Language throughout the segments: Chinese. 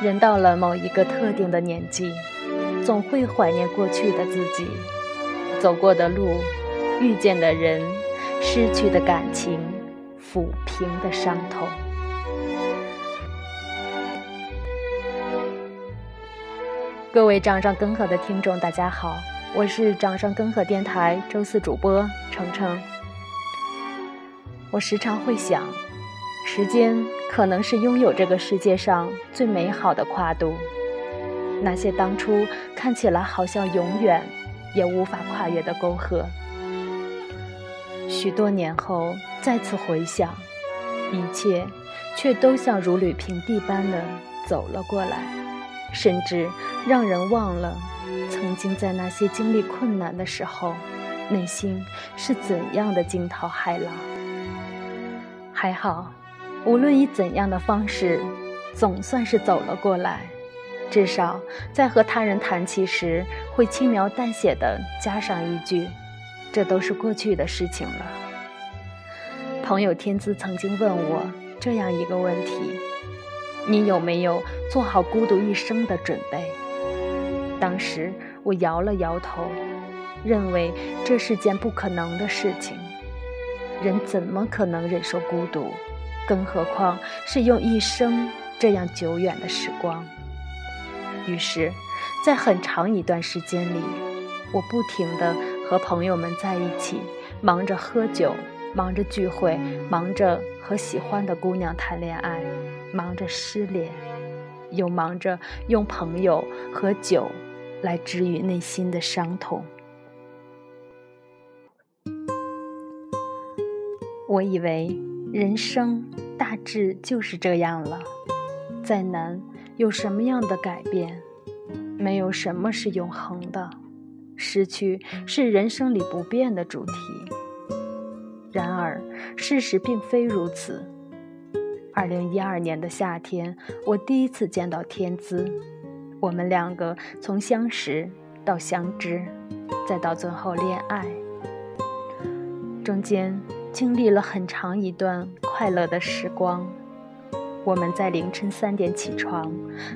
人到了某一个特定的年纪，总会怀念过去的自己，走过的路，遇见的人，失去的感情，抚平的伤痛。各位掌上根河的听众，大家好，我是掌上根河电台周四主播程程。我时常会想，时间可能是拥有这个世界上最美好的跨度。那些当初看起来好像永远也无法跨越的沟壑，许多年后再次回想，一切却都像如履平地般的走了过来，甚至让人忘了曾经在那些经历困难的时候，内心是怎样的惊涛骇浪。还好，无论以怎样的方式，总算是走了过来。至少在和他人谈起时，会轻描淡写的加上一句：“这都是过去的事情了。”朋友天资曾经问我这样一个问题：“你有没有做好孤独一生的准备？”当时我摇了摇头，认为这是件不可能的事情。人怎么可能忍受孤独？更何况是用一生这样久远的时光。于是，在很长一段时间里，我不停地和朋友们在一起，忙着喝酒，忙着聚会，忙着和喜欢的姑娘谈恋爱，忙着失恋，又忙着用朋友和酒来治愈内心的伤痛。我以为人生大致就是这样了，再难有什么样的改变，没有什么是永恒的，失去是人生里不变的主题。然而事实并非如此。二零一二年的夏天，我第一次见到天资，我们两个从相识到相知，再到最后恋爱，中间。经历了很长一段快乐的时光，我们在凌晨三点起床，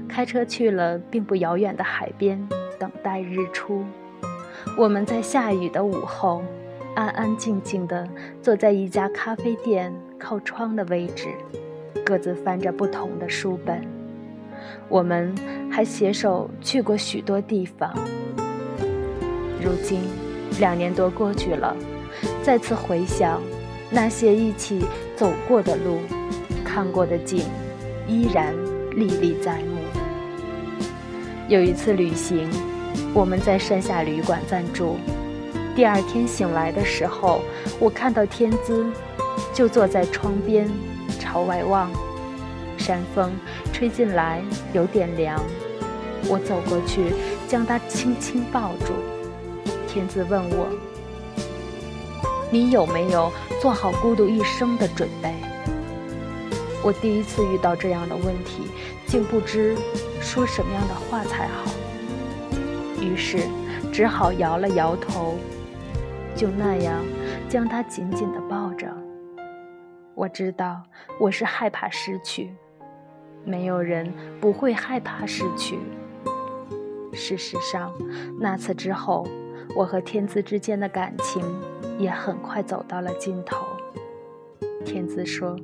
开车去了并不遥远的海边，等待日出。我们在下雨的午后，安安静静地坐在一家咖啡店靠窗的位置，各自翻着不同的书本。我们还携手去过许多地方。如今，两年多过去了，再次回想。那些一起走过的路，看过的景，依然历历在目。有一次旅行，我们在山下旅馆暂住。第二天醒来的时候，我看到天姿，就坐在窗边，朝外望。山风吹进来，有点凉。我走过去，将她轻轻抱住。天姿问我。你有没有做好孤独一生的准备？我第一次遇到这样的问题，竟不知说什么样的话才好。于是只好摇了摇头，就那样将他紧紧地抱着。我知道我是害怕失去，没有人不会害怕失去。事实上，那次之后。我和天赐之间的感情也很快走到了尽头。天资说，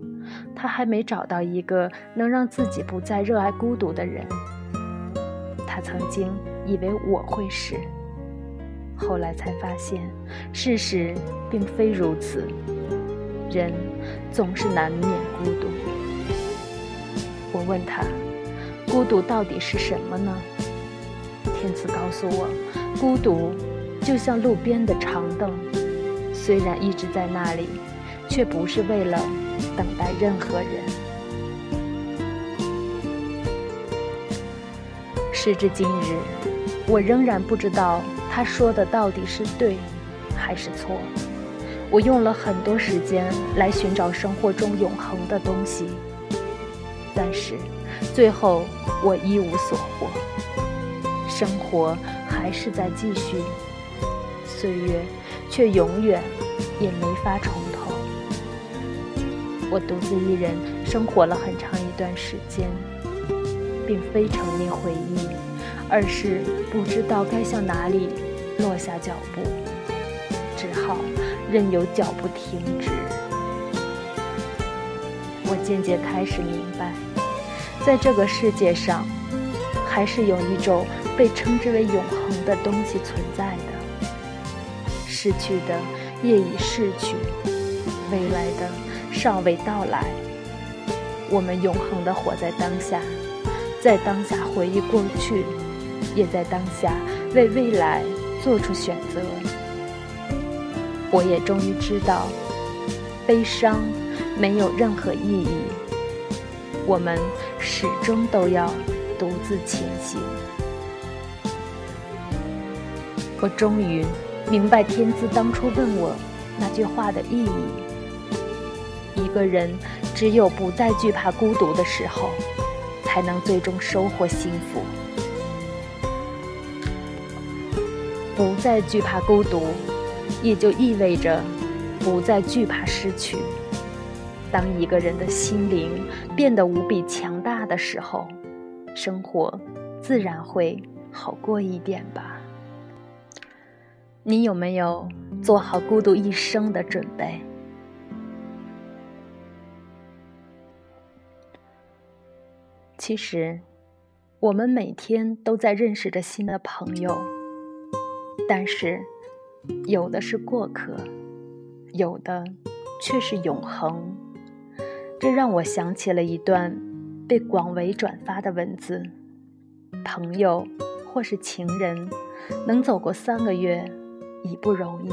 他还没找到一个能让自己不再热爱孤独的人。他曾经以为我会是，后来才发现，事实并非如此。人总是难免孤独。我问他，孤独到底是什么呢？天资告诉我，孤独。就像路边的长凳，虽然一直在那里，却不是为了等待任何人。时至今日，我仍然不知道他说的到底是对还是错。我用了很多时间来寻找生活中永恒的东西，但是最后我一无所获。生活还是在继续。岁月却永远也没法重头。我独自一人生活了很长一段时间，并非沉溺回忆，而是不知道该向哪里落下脚步，只好任由脚步停止。我渐渐开始明白，在这个世界上，还是有一种被称之为永恒的东西存在。逝去的业已逝去，未来的尚未到来。我们永恒的活在当下，在当下回忆过去，也在当下为未来做出选择。我也终于知道，悲伤没有任何意义。我们始终都要独自前行。我终于明白天资当初问我那句话的意义：一个人。只有不再惧怕孤独的时候，才能最终收获幸福。不再惧怕孤独，也就意味着不再惧怕失去。当一个人的心灵变得无比强大的时候，生活自然会好过一点吧。你有没有做好孤独一生的准备？其实，我们每天都在认识着新的朋友，但是，有的是过客，有的却是永恒。这让我想起了一段被广为转发的文字：朋友或是情人，能走过三个月已不容易，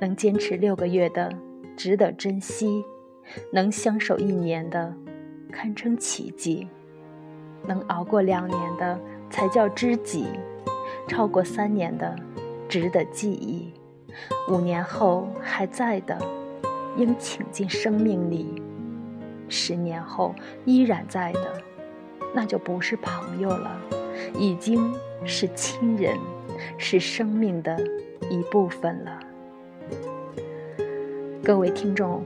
能坚持六个月的值得珍惜，能相守一年的堪称奇迹。能熬过两年的才叫知己，超过三年的值得记忆，五年后还在的应请进生命里，十年后依然在的那就不是朋友了，已经是亲人，是生命的一部分了。各位听众，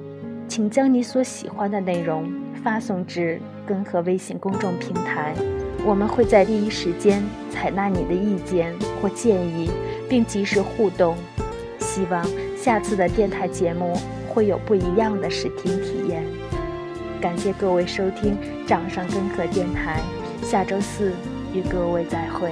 请将你所喜欢的内容。发送至根河微信公众平台，我们会在第一时间采纳你的意见或建议，并及时互动。希望下次的电台节目会有不一样的视听体验。感谢各位收听掌上根河电台，下周四与各位再会。